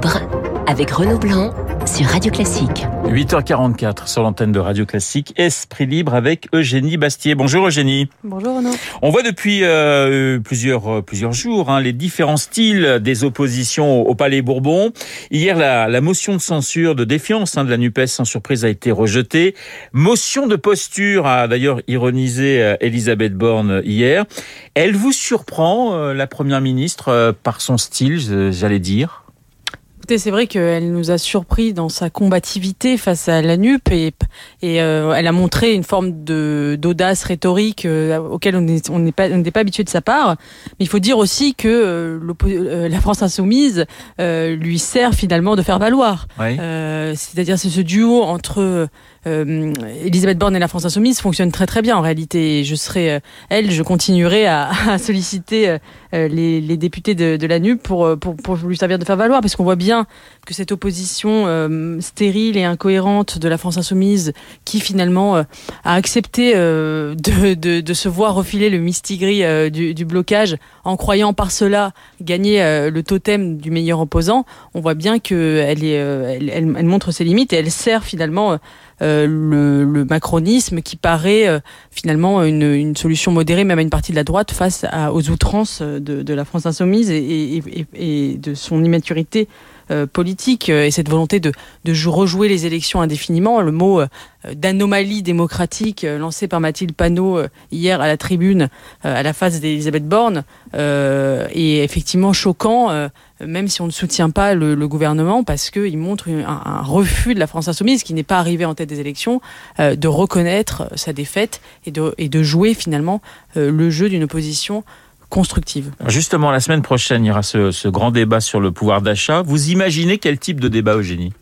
libre avec Renaud Blanc sur Radio Classique. 8h44 sur l'antenne de Radio Classique, Esprit libre avec Eugénie Bastier. Bonjour Eugénie. Bonjour Renaud. On voit depuis euh, plusieurs euh, plusieurs jours hein, les différents styles des oppositions au, Palais Bourbon. Hier, la, la, motion de censure de défiance hein, de la Nupes sans surprise a été rejetée. Motion de posture a d'ailleurs ironisé euh, Elisabeth Borne hier. Elle vous surprend, euh, la première ministre, euh, par son style, j'allais dire? C'est vrai qu'elle nous a surpris dans sa combativité face à la NUP et, et euh, elle a montré une forme de d'audace rhétorique euh, auquel on n'est on pas on pas habitué de sa part. Mais il faut dire aussi que euh, la France insoumise lui sert finalement de faire valoir. C'est-à-dire c'est ce duo entre euh, Elisabeth Borne et la France Insoumise fonctionnent très très bien en réalité. Je serai, euh, elle, je continuerai à, à solliciter euh, les, les, députés de, de la NUP pour, pour, pour, lui servir de faire valoir, parce qu'on voit bien que cette opposition stérile et incohérente de la France Insoumise, qui finalement a accepté de, de, se voir refiler le mistigris du, blocage en croyant par cela gagner le totem du meilleur opposant, on voit bien qu'elle montre ses limites et elle sert finalement euh, le, macronisme qui paraît euh, finalement une, solution modérée même à une partie de la droite face aux outrances de, de, la France insoumise et, de son immaturité euh, politique et cette volonté de, de, rejouer les élections indéfiniment. Le mot d'anomalie démocratique lancé par Mathilde Panot hier à la tribune à la face d'Elisabeth Borne est effectivement choquant même si on ne soutient pas le, le gouvernement, parce qu'il montre un, un, refus de la France insoumise, qui n'est pas arrivée en tête des élections, euh, de reconnaître sa défaite et de, et de jouer finalement euh, le jeu d'une opposition constructive. Justement, la semaine prochaine, il y aura ce, ce grand débat sur le pouvoir d'achat. Vous imaginez quel type de débat, Eugénie?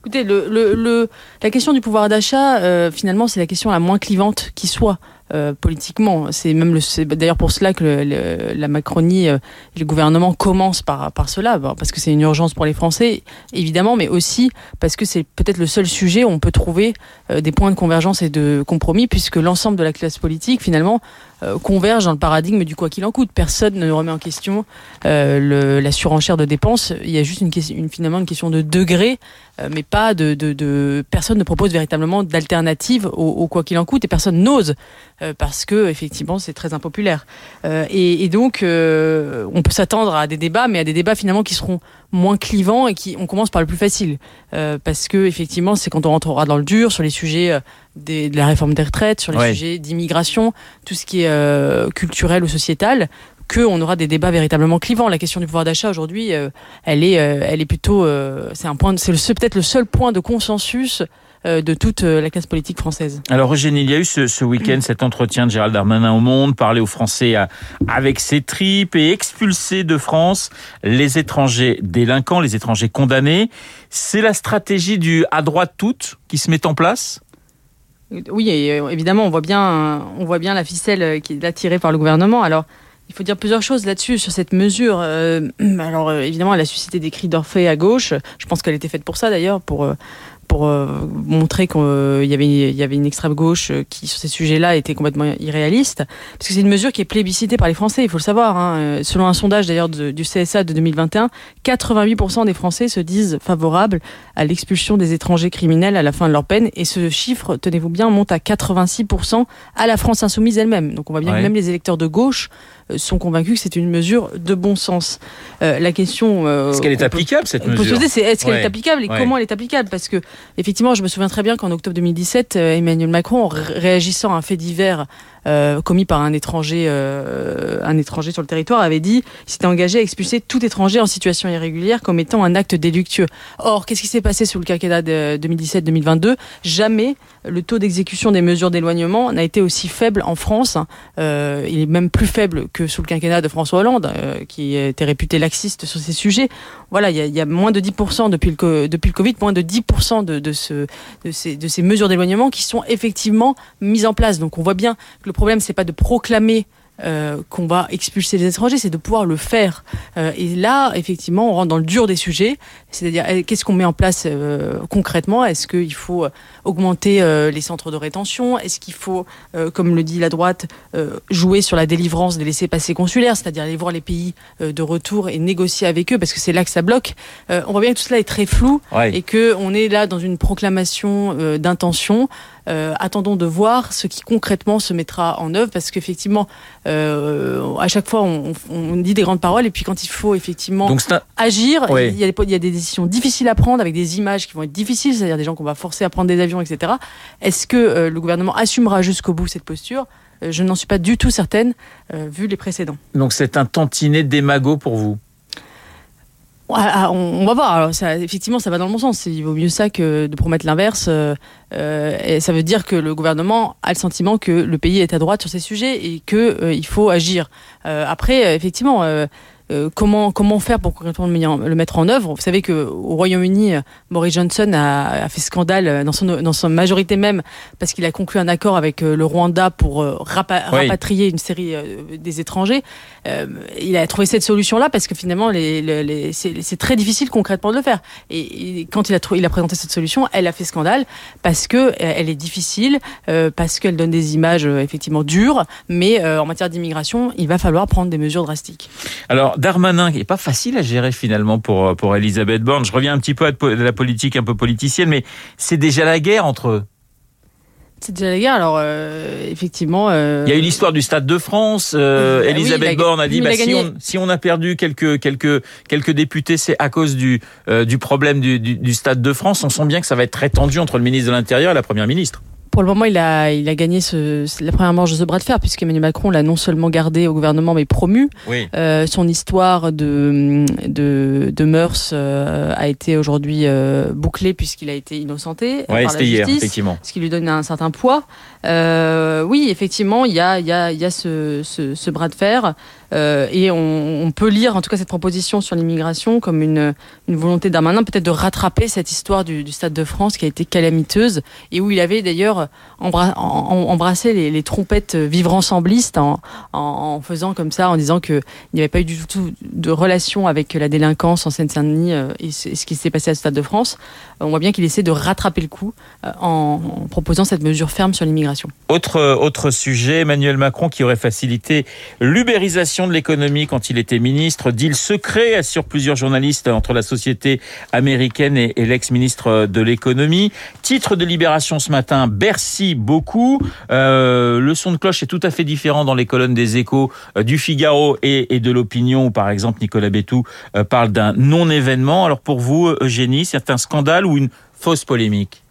Écoutez, le, le, le, la question du pouvoir d'achat, euh, finalement, c'est la question la moins clivante qui soit. Euh, politiquement. C'est même le, d'ailleurs pour cela que le, la Macronie euh, et le gouvernement commencent par, par cela, parce que c'est une urgence pour les Français, évidemment, mais aussi parce que c'est peut-être le seul sujet où on peut trouver euh, des points de convergence et de compromis, puisque l'ensemble de la classe politique, finalement, euh, converge dans le paradigme du quoi qu'il en coûte. Personne ne remet en question euh, la surenchère de dépenses. Il y a juste une, finalement une question de degré, euh, mais pas de, de, Personne ne propose véritablement d'alternative au, quoi qu'il en coûte et personne n'ose parce que effectivement c'est très impopulaire. Et, et, donc on peut s'attendre à des débats, mais à des débats finalement qui seront moins clivants et qui on commence par le plus facile parce que effectivement c'est quand on rentrera dans le dur sur les sujets des, de la réforme des retraites, sur les ouais. sujets d'immigration, tout ce qui est euh, culturel ou sociétal, qu'on aura des débats véritablement clivants. La question du pouvoir d'achat aujourd'hui, euh, elle est, euh, elle est plutôt, euh, c'est un point, c'est peut-être le seul point de consensus de toute la classe politique française. Alors Eugénie, il y a eu ce, ce week-end cet entretien de Gérald Darmanin au Monde, parler aux Français à, avec ses tripes et expulser de France les étrangers délinquants, les étrangers condamnés. C'est la stratégie du à droite toute qui se met en place? Oui, évidemment, on voit bien, on voit bien la ficelle qui est là tirée par le gouvernement. Alors, il faut dire plusieurs choses là-dessus, sur cette mesure. Euh, alors, évidemment, elle a suscité des cris d'orphée à gauche. Je pense qu'elle était faite pour ça, d'ailleurs, pour euh, pour euh, montrer qu'il euh, y, avait, il y avait une extrême gauche euh, qui, sur ces sujets-là, était complètement irréaliste. Parce que c'est une mesure qui est plébiscitée par les Français, il faut le savoir. Hein. Selon un sondage d'ailleurs du CSA de 2021, 88% des Français se disent favorables à l'expulsion des étrangers criminels à la fin de leur peine. Et ce chiffre, tenez-vous bien, monte à 86% à la France insoumise elle-même. Donc on voit bien ouais. que même les électeurs de gauche sont convaincus que c'est une mesure de bon sens. Euh, la question... Euh, est-ce qu'elle est applicable, cette mesure poser, c'est est-ce qu'elle ouais. est applicable et ouais. comment elle est applicable Parce que, effectivement, je me souviens très bien qu'en octobre 2017, euh, Emmanuel Macron, réagissant à un fait divers euh, commis par un étranger, euh, un étranger sur le territoire, avait dit qu'il s'était engagé à expulser tout étranger en situation irrégulière comme étant un acte délictueux. Or, qu'est-ce qui s'est passé sous le quinquennat de 2017-2022 Jamais le taux d'exécution des mesures d'éloignement n'a été aussi faible en France. Euh, il est même plus faible que sous le quinquennat de François Hollande, qui était réputé laxiste sur ces sujets. Voilà, il y a, moins de 10% depuis le, depuis le Covid, moins de 10% de, de, de, ces, de ces mesures d'éloignement qui sont effectivement mises en place. Donc on voit bien que le problème, c'est pas de proclamer euh, qu'on va expulser les étrangers, c'est de pouvoir le faire. Euh, et là, effectivement, on rentre dans le dur des sujets, c'est-à-dire euh, qu'est-ce qu'on met en place euh, concrètement? Est-ce qu'il faut euh, augmenter euh, les centres de rétention? Est-ce qu'il faut, euh, comme le dit la droite, jouer sur la délivrance des laissés-passer consulaires, c'est-à-dire aller voir les pays de retour et négocier avec eux, parce que c'est là que ça bloque. On voit bien que tout cela est très flou Ouais. et que on est là dans une proclamation d'intention. Euh, attendons de voir ce qui concrètement se mettra en œuvre parce qu'effectivement, euh, à chaque fois, on, on dit des grandes paroles et puis quand il faut effectivement Donc c'est un- agir, Oui. il, y a des, il y a des difficiles à prendre avec des images qui vont être difficiles, c'est-à-dire des gens qu'on va forcer à prendre des avions, etc. Est-ce que euh, le gouvernement assumera jusqu'au bout cette posture? Euh, Je n'en suis pas du tout certaine, euh, vu les précédents. donc c'est un tantinet démago pour vous? Ah, on, va voir. Alors, ça, effectivement, ça va dans le bon sens. Il vaut mieux ça que de promettre l'inverse. Euh, et ça veut dire que le gouvernement a le sentiment que le pays est à droite sur ces sujets et que euh, il faut agir. Euh, après, effectivement. Euh, comment comment faire pour concrètement le, mettre en œuvre? Vous savez que au Royaume-Uni, euh, Boris Johnson a, a fait scandale euh, dans son dans son majorité même parce qu'il a conclu un accord avec le Rwanda pour rapa- Oui. rapatrier une série des étrangers. Euh, il a trouvé cette solution-là parce que finalement, les, les- les- c'est très difficile concrètement de le faire. Et, et quand il a, il a présenté cette solution, elle a fait scandale parce que elle est difficile, euh, parce qu'elle donne des images effectivement dures, mais en matière d'immigration, il va falloir prendre des mesures drastiques. Alors Darmanin, qui est pas facile à gérer finalement pour pour Elisabeth Borne. Je reviens un petit peu à de la politique un peu politicienne, mais c'est déjà la guerre entre eux. C'est déjà la guerre. Alors euh, effectivement, euh, Il y a eu l'histoire du Stade de France. euh, Oui, Elisabeth Borne a dit bah, a si, on, si on a perdu quelques quelques quelques députés, c'est à cause du euh, du problème du, du, du Stade de France. On sent bien que ça va être très tendu entre le ministre de l'Intérieur et la Première ministre. Pour le moment, il a, il a gagné ce, la première manche de ce bras de fer, puisqu'Emmanuel Macron l'a non seulement gardé au gouvernement, mais promu. Oui. Euh, son histoire de, de, de mœurs euh, a été aujourd'hui euh, bouclée, puisqu'il a été innocenté Ouais, par la c'était hier, justice. effectivement. ce qui lui donne un certain poids. Oui, effectivement, il y a, il y a, il y a ce, ce, ce bras de fer. Euh, et on, peut lire en tout cas cette proposition sur l'immigration comme une, volonté d'Armanin peut-être de rattraper cette histoire du, Stade de France qui a été calamiteuse et où il avait d'ailleurs embrassé les, trompettes vivre ensemblistes en, en, faisant comme ça, en disant qu'il n'y avait pas eu du tout de relation avec la délinquance en Seine-Saint-Denis euh, et ce qui s'est passé à Stade de France. On voit bien qu'il essaie de rattraper le coup euh, en, en proposant cette mesure ferme sur l'immigration. Autre autre sujet, Emmanuel Macron qui aurait facilité l'ubérisation de l'économie quand il était ministre. Deal secret assure plusieurs journalistes entre la société américaine et, l'ex-ministre de l'économie. Titre de Libération ce matin, Bercy beaucoup. Euh, le son de cloche est tout à fait différent dans les colonnes des Échos, euh, du Figaro et, de l'Opinion. Par exemple, Nicolas Bétou euh, parle d'un non-événement. Alors pour vous, Eugénie, c'est un scandale ou une fausse polémique?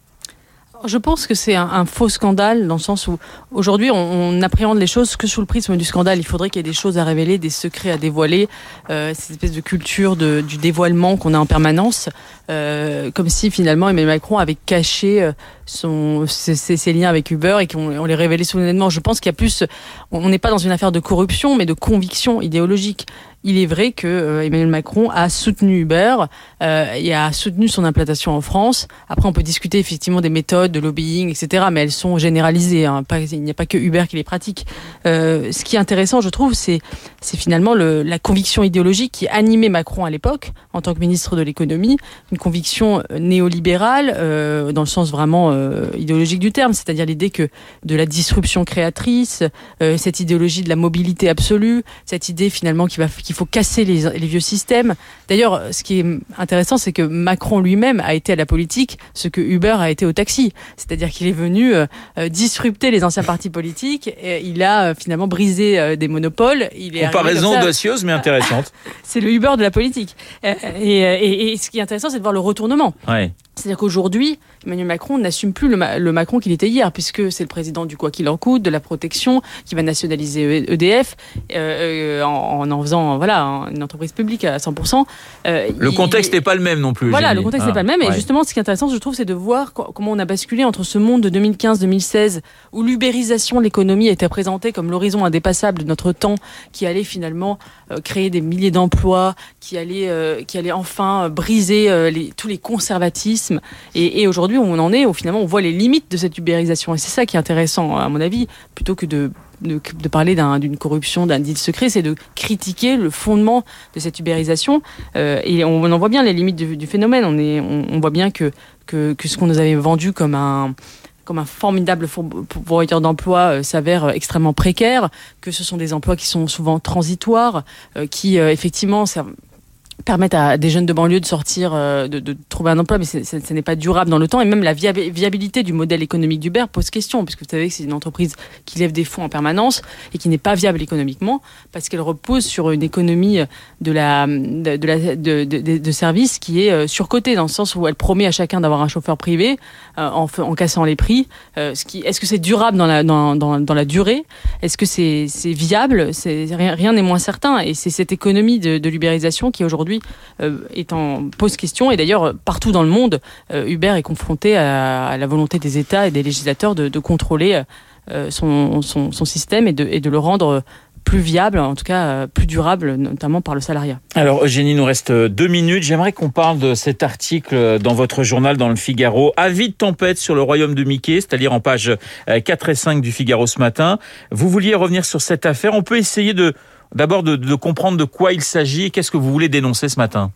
Je pense que c'est un, faux scandale dans le sens où aujourd'hui on, on appréhende les choses que sous le prisme du scandale. Il faudrait qu'il y ait des choses à révéler, des secrets à dévoiler, euh, cette espèce de culture de, du dévoilement qu'on a en permanence, euh, comme si finalement Emmanuel Macron avait caché euh, son, ses, ses- liens avec Uber et qu'on on les révélait soudainement. Je pense qu'il y a plus, on n'est pas dans une affaire de corruption, mais de conviction idéologique. Il est vrai que euh, Emmanuel Macron a soutenu Uber euh, et a soutenu son implantation en France. Après, on peut discuter effectivement des méthodes de lobbying, etc., mais elles sont généralisées. hein. Il n'y a pas que Uber qui les pratique. Euh, ce qui est intéressant, je trouve, c'est finalement le, la conviction idéologique qui animait Macron à l'époque en tant que ministre de l'économie, une conviction néolibérale dans le sens vraiment idéologique du terme, c'est-à-dire l'idée que de la disruption créatrice, cette idéologie de la mobilité absolue, cette idée finalement qu'il va faut casser les, les vieux systèmes. D'ailleurs, ce qui est intéressant, c'est que Macron lui-même a été à la politique ce que Uber a été au taxi, c'est-à-dire qu'il est venu euh, euh, disrupter les anciens partis politiques. Et il a euh, finalement brisé euh, des monopoles. Il est Comparaison audacieuse mais intéressante. C'est le Uber de la politique. Et, et- et ce qui est intéressant, c'est de voir le retournement. Ouais. C'est-à-dire qu'aujourd'hui, Emmanuel Macron n'assume plus le, Ma- le Macron qu'il était hier, puisque c'est le président du quoi qu'il en coûte, de la protection, qui va nationaliser E- EDF, euh, en, en en faisant voilà une entreprise publique à 100%. Euh, Le il- contexte n'est pas le même non plus. voilà, le contexte Ah, n'est pas le même. Et justement, ce qui est intéressant, je trouve, c'est de voir co- comment on a basculé entre ce monde de 2015-2016, où l'ubérisation de l'économie était présentée comme l'horizon indépassable de notre temps, qui allait finalement euh, créer des milliers d'emplois, qui allait, euh, qui allait enfin briser les- tous les conservatismes. Et, et aujourd'hui, on en est, où finalement, on voit les limites de cette ubérisation. Et c'est ça qui est intéressant, à mon avis, plutôt que de de, parler d'une corruption, d'un deal secret, c'est de critiquer le fondement de cette ubérisation. et on, en voit bien les limites du, phénomène. On, on, voit bien que, ce qu'on nous avait vendu comme un formidable pourvoyeur d'emploi s'avère extrêmement précaire, que ce sont des emplois qui sont souvent transitoires, qui effectivement permettent à des jeunes de banlieue de sortir, euh, de, trouver un emploi, mais ce n'est pas durable dans le temps. Et même la viabilité du modèle économique d'Uber pose question, puisque vous savez que c'est une entreprise qui lève des fonds en permanence et qui n'est pas viable économiquement, parce qu'elle repose sur une économie de, la, de, la, de, services qui est euh, surcotée, dans le sens où elle promet à chacun d'avoir un chauffeur privé euh, en, cassant les prix. Est-ce que c'est durable dans la, dans, dans, dans la durée? Est-ce que c'est viable? Rien n'est moins certain. Et c'est cette économie de, de l'ubérisation qui aujourd'hui euh, est en pose question. Et d'ailleurs, partout dans le monde, euh, Uber est confronté à, la volonté des États et des législateurs de, contrôler euh, son, système et de, et de le rendre plus viable, en tout cas plus durable, notamment par le salariat. Alors Eugénie, nous reste deux minutes. J'aimerais qu'on parle de cet article dans votre journal dans le Figaro. Avis de tempête sur le royaume de Mickey, c'est-à-dire en page 4 et 5 du Figaro ce matin. Vous vouliez revenir sur cette affaire. On peut essayer de d'abord de, comprendre de quoi il s'agit et qu'est-ce que vous voulez dénoncer ce matin.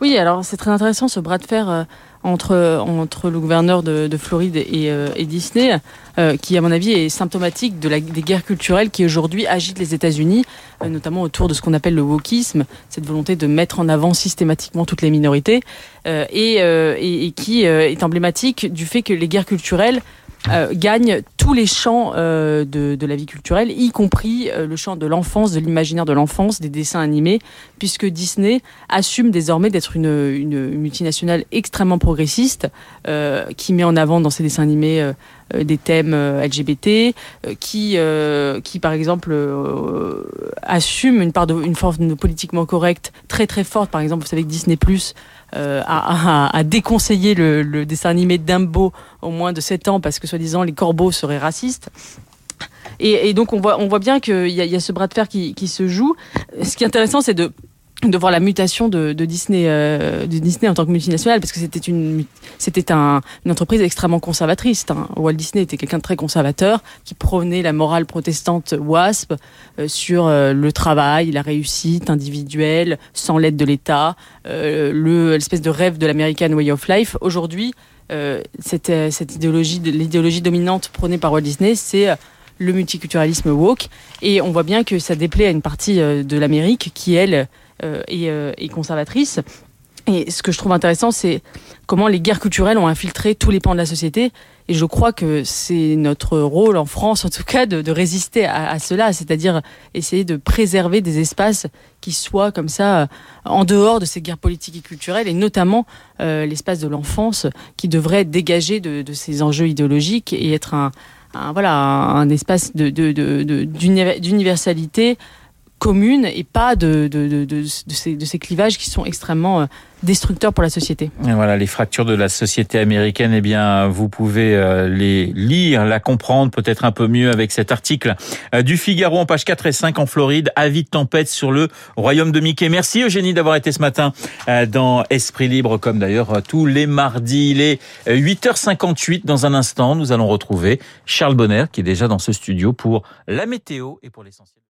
Oui, alors c'est très intéressant ce bras de fer euh, entre, entre le gouverneur de, Floride et, euh, Disney, euh, qui à mon avis est symptomatique de la, des guerres culturelles qui aujourd'hui agitent les États-Unis, notamment autour de ce qu'on appelle le wokisme, cette volonté de mettre en avant systématiquement toutes les minorités, et, et, qui est emblématique du fait que les guerres culturelles euh, gagne tous les champs euh, de, la vie culturelle, y compris euh, le champ de l'enfance, de l'imaginaire de l'enfance, des dessins animés, puisque Disney assume désormais d'être une, multinationale extrêmement progressiste, qui met en avant dans ses dessins animés des thèmes LGBT, qui, qui par exemple assume une part de, une forme politiquement correcte très très forte. Par exemple, vous savez que Disney Plus euh, à, déconseiller le, dessin animé Dumbo au moins de 7 ans parce que soi-disant les corbeaux seraient racistes. Et, donc on voit, on voit bien qu'il y, y, a ce bras de fer qui, qui se joue. Ce qui est intéressant, c'est de de voir la mutation de, Disney, euh, de Disney en tant que multinationale, parce que c'était une, c'était un, une entreprise extrêmement conservatrice. Hein. Walt Disney était quelqu'un de très conservateur, qui provenait la morale protestante WASP euh, sur euh, le travail, la réussite individuelle, sans l'aide de l'État, le l'espèce de rêve de l'American Way of Life. Aujourd'hui, cette, cette idéologie, l'idéologie dominante prônée par Walt Disney, c'est le multiculturalisme woke, et on voit bien que ça déplaît à une partie de l'Amérique qui elle euh, euh, et, conservatrice. Et ce que je trouve intéressant, c'est comment les guerres culturelles ont infiltré tous les pans de la société. Et je crois que c'est notre rôle en France, en tout cas, de, résister à, cela, c'est-à-dire essayer de préserver des espaces qui soient comme ça euh, en dehors de ces guerres politiques et culturelles, et notamment l'espace de l'enfance qui devrait être dégagé de, ces enjeux idéologiques et être un, voilà un, espace d'universalité commune et pas de, de, de, de, ces, de ces clivages qui sont extrêmement euh, destructeurs pour la société. Et voilà, les fractures de la société américaine, eh bien, vous pouvez euh, les lire, la comprendre peut-être un peu mieux avec cet article euh, du Figaro en page 4 et 5 en Floride, avis de tempête sur le royaume de Mickey. Merci Eugénie d'avoir été ce matin dans Esprit Libre, comme d'ailleurs tous les mardis. Il est 8h58 dans un instant. Nous allons retrouver Charles Bonner qui est déjà dans ce studio pour la météo et pour l'essentiel.